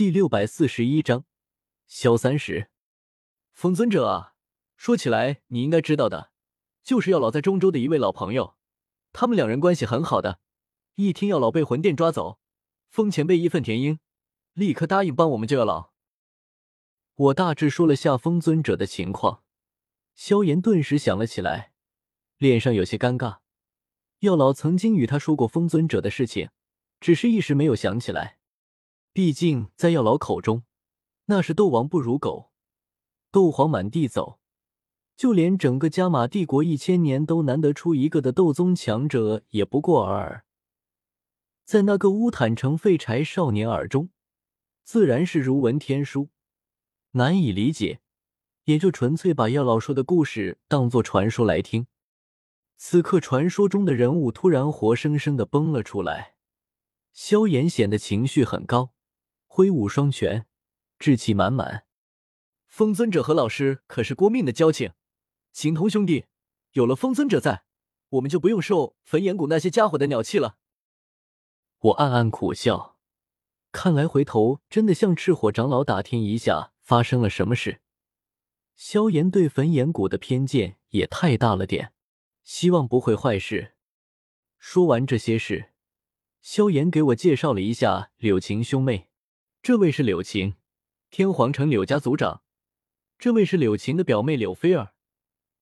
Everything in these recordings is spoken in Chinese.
第六百四十一章，萧三十。风尊者啊，说起来你应该知道的，就是药老在中州的一位老朋友，他们两人关系很好的。一听药老被魂殿抓走，风前辈义愤填膺，立刻答应帮我们救药老。我大致说了下风尊者的情况，萧炎顿时想了起来，脸上有些尴尬。药老曾经与他说过风尊者的事情，只是一时没有想起来。毕竟在药老口中，那是斗王不如狗，斗皇满地走，就连整个加玛帝国一千年都难得出一个的斗宗强者也不过尔尔。在那个乌坦城废柴少年耳中，自然是如闻天书，难以理解，也就纯粹把药老说的故事当作传说来听。此刻，传说中的人物突然活生生的崩了出来，萧炎显得情绪很高。挥舞双拳，志气满满。风尊者和老师可是过命的交情，情同兄弟。有了风尊者在，我们就不用受焚炎谷那些家伙的鸟气了。我暗暗苦笑，看来回头真的向赤火长老打听一下发生了什么事。萧炎对焚炎谷的偏见也太大了点，希望不会坏事。说完这些事，萧炎给我介绍了一下柳晴兄妹。这位是柳晴，天皇城柳家族长。这位是柳晴的表妹柳菲儿，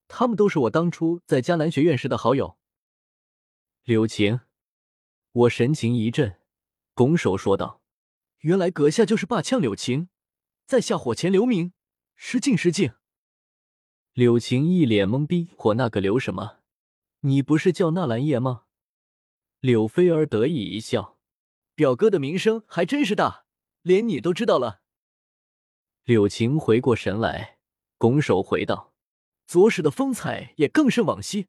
他们都是我当初在迦南学院时的好友。柳晴，我神情一震，拱手说道：“原来阁下就是霸呛柳晴，在下火前留名，失敬失敬。”柳晴一脸懵逼：“火那个刘什么？你不是叫纳兰叶吗？”柳菲儿得意一笑：“表哥的名声还真是大。”连你都知道了。柳晴回过神来，拱手回道：“左使的风采也更胜往昔，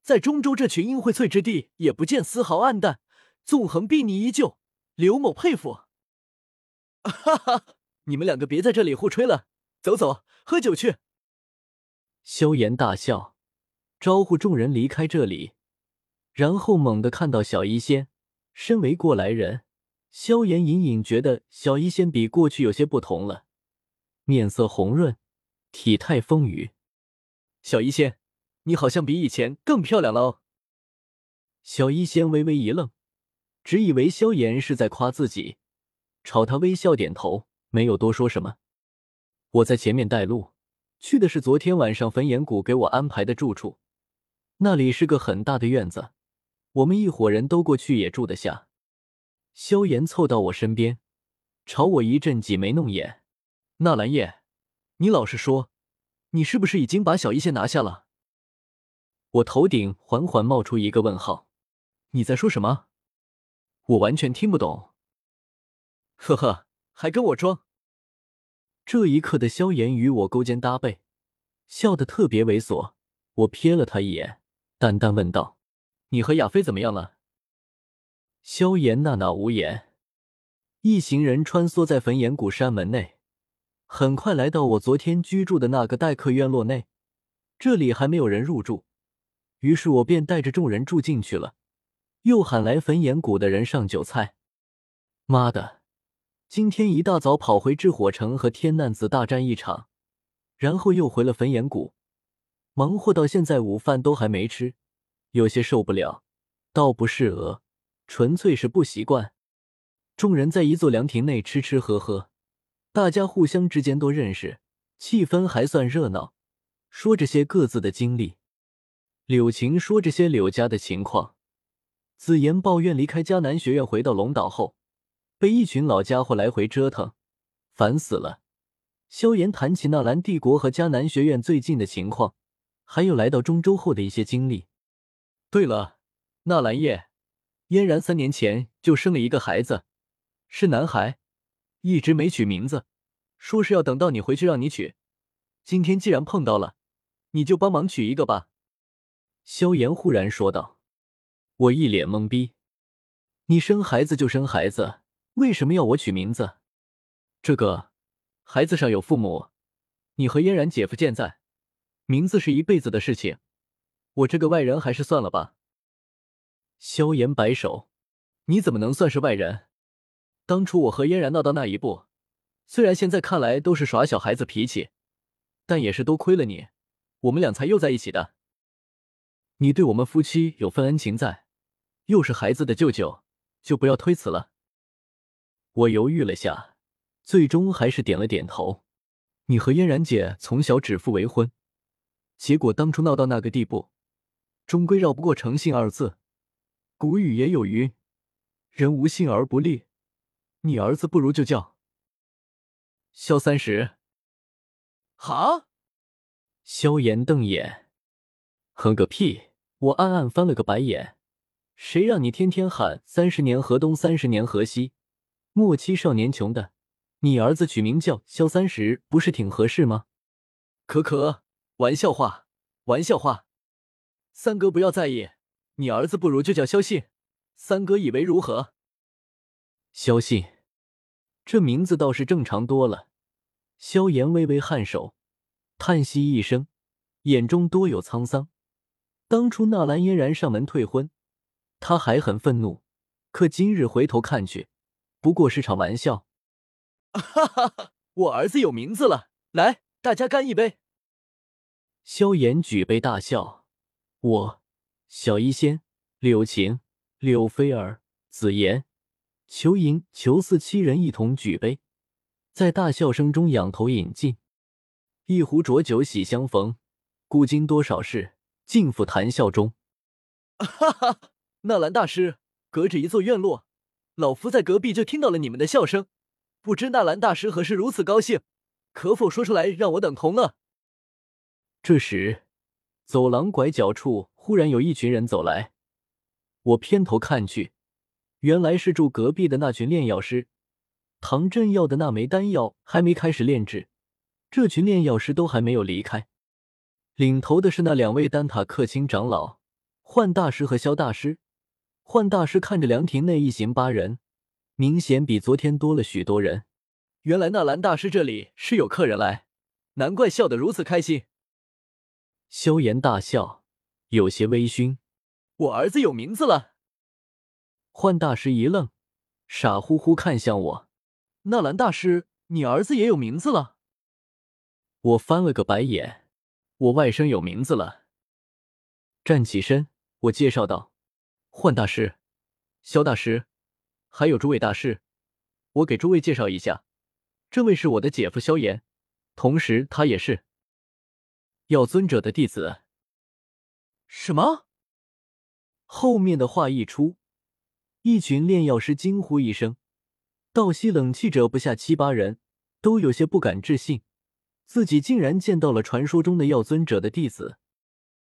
在中州这群阴晦翠之地，也不见丝毫暗淡，纵横睥睨依旧。刘某佩服。”哈哈，你们两个别在这里互吹了，走走，喝酒去。萧炎大笑，招呼众人离开这里，然后猛地看到小医仙，身为过来人。萧炎隐隐觉得小医仙比过去有些不同了，面色红润，体态丰腴。小医仙，你好像比以前更漂亮了哦。小医仙微微一愣，只以为萧炎是在夸自己，朝他微笑点头，没有多说什么。我在前面带路，去的是昨天晚上焚炎谷给我安排的住处，那里是个很大的院子，我们一伙人都过去也住得下。萧炎凑到我身边，朝我一阵挤眉弄眼：“纳兰叶，你老实说，你是不是已经把小医仙拿下了？”我头顶缓缓冒出一个问号：“你在说什么？我完全听不懂。”呵呵，还跟我装？这一刻的萧炎与我勾肩搭背，笑得特别猥琐。我瞥了他一眼，淡淡问道：“你和亚飞怎么样了？”萧炎娜娜无言，一行人穿梭在焚炎谷山门内，很快来到我昨天居住的那个待客院落内。这里还没有人入住，于是我便带着众人住进去了，又喊来焚炎谷的人上酒菜。妈的，今天一大早跑回炽火城和天难子大战一场，然后又回了焚炎谷，忙活到现在午饭都还没吃，有些受不了，倒不是饿。纯粹是不习惯。众人在一座凉亭内吃吃喝喝，大家互相之间都认识，气氛还算热闹。说着些各自的经历，柳晴说这些柳家的情况，紫妍抱怨离开迦南学院回到龙岛后，被一群老家伙来回折腾，烦死了。萧炎谈起纳兰帝国和迦南学院最近的情况，还有来到中州后的一些经历。对了，纳兰叶。嫣然三年前就生了一个孩子，是男孩，一直没取名字，说是要等到你回去让你取。今天既然碰到了，你就帮忙取一个吧。”萧炎忽然说道。我一脸懵逼：“你生孩子就生孩子，为什么要我取名字？这个孩子上有父母，你和嫣然姐夫健在，名字是一辈子的事情。我这个外人还是算了吧。”萧炎摆手：“你怎么能算是外人？当初我和嫣然闹到那一步，虽然现在看来都是耍小孩子脾气，但也是多亏了你，我们俩才又在一起的。你对我们夫妻有份恩情在，又是孩子的舅舅，就不要推辞了。我犹豫了下，最终还是点了点头。你和嫣然姐从小指腹为婚，结果当初闹到那个地步，终归绕不过诚信二字。古语也有云：“人无信而不立。”你儿子不如就叫萧三十。哈！萧炎瞪眼，哼个屁！我暗暗翻了个白眼。谁让你天天喊三十年河东，三十年河西，莫欺少年穷的？你儿子取名叫萧三十，不是挺合适吗？可可，玩笑话，玩笑话。三哥不要在意，你儿子不如就叫萧信，三哥以为如何？萧信，这名字倒是正常多了。萧炎微微颔首，叹息一声，眼中多有沧桑。当初纳兰嫣然上门退婚，他还很愤怒，可今日回头看去，不过是场玩笑。哈哈哈！我儿子有名字了，来，大家干一杯。萧炎举杯大笑，我、小医仙、柳晴、柳菲儿、紫妍。裘莹、裘四七人一同举杯，在大笑声中仰头饮尽一壶浊酒，喜相逢。古今多少事，尽付谈笑中。哈哈，纳兰大师，隔着一座院落，老夫在隔壁就听到了你们的笑声。不知纳兰大师何时如此高兴？可否说出来，让我等同乐？这时，走廊拐角处忽然有一群人走来，我偏头看去。原来是住隔壁的那群炼药师，唐振要的那枚丹药还没开始炼制，这群炼药师都还没有离开。领头的是那两位丹塔客卿长老，幻大师和萧大师。幻大师看着凉亭内一行八人，明显比昨天多了许多人。原来纳兰大师这里是有客人来，难怪笑得如此开心。萧炎大笑，有些微醺。我儿子有名字了。幻大师一愣，傻乎乎看向我：“纳兰大师，你儿子也有名字了？”我翻了个白眼：“我外甥有名字了。”站起身，我介绍道：“幻大师，萧大师，还有诸位大师，我给诸位介绍一下，这位是我的姐夫萧炎，同时他也是药尊者的弟子。”什么？后面的话一出。一群炼药师惊呼一声，倒吸冷气者不下七八人，都有些不敢置信，自己竟然见到了传说中的药尊者的弟子。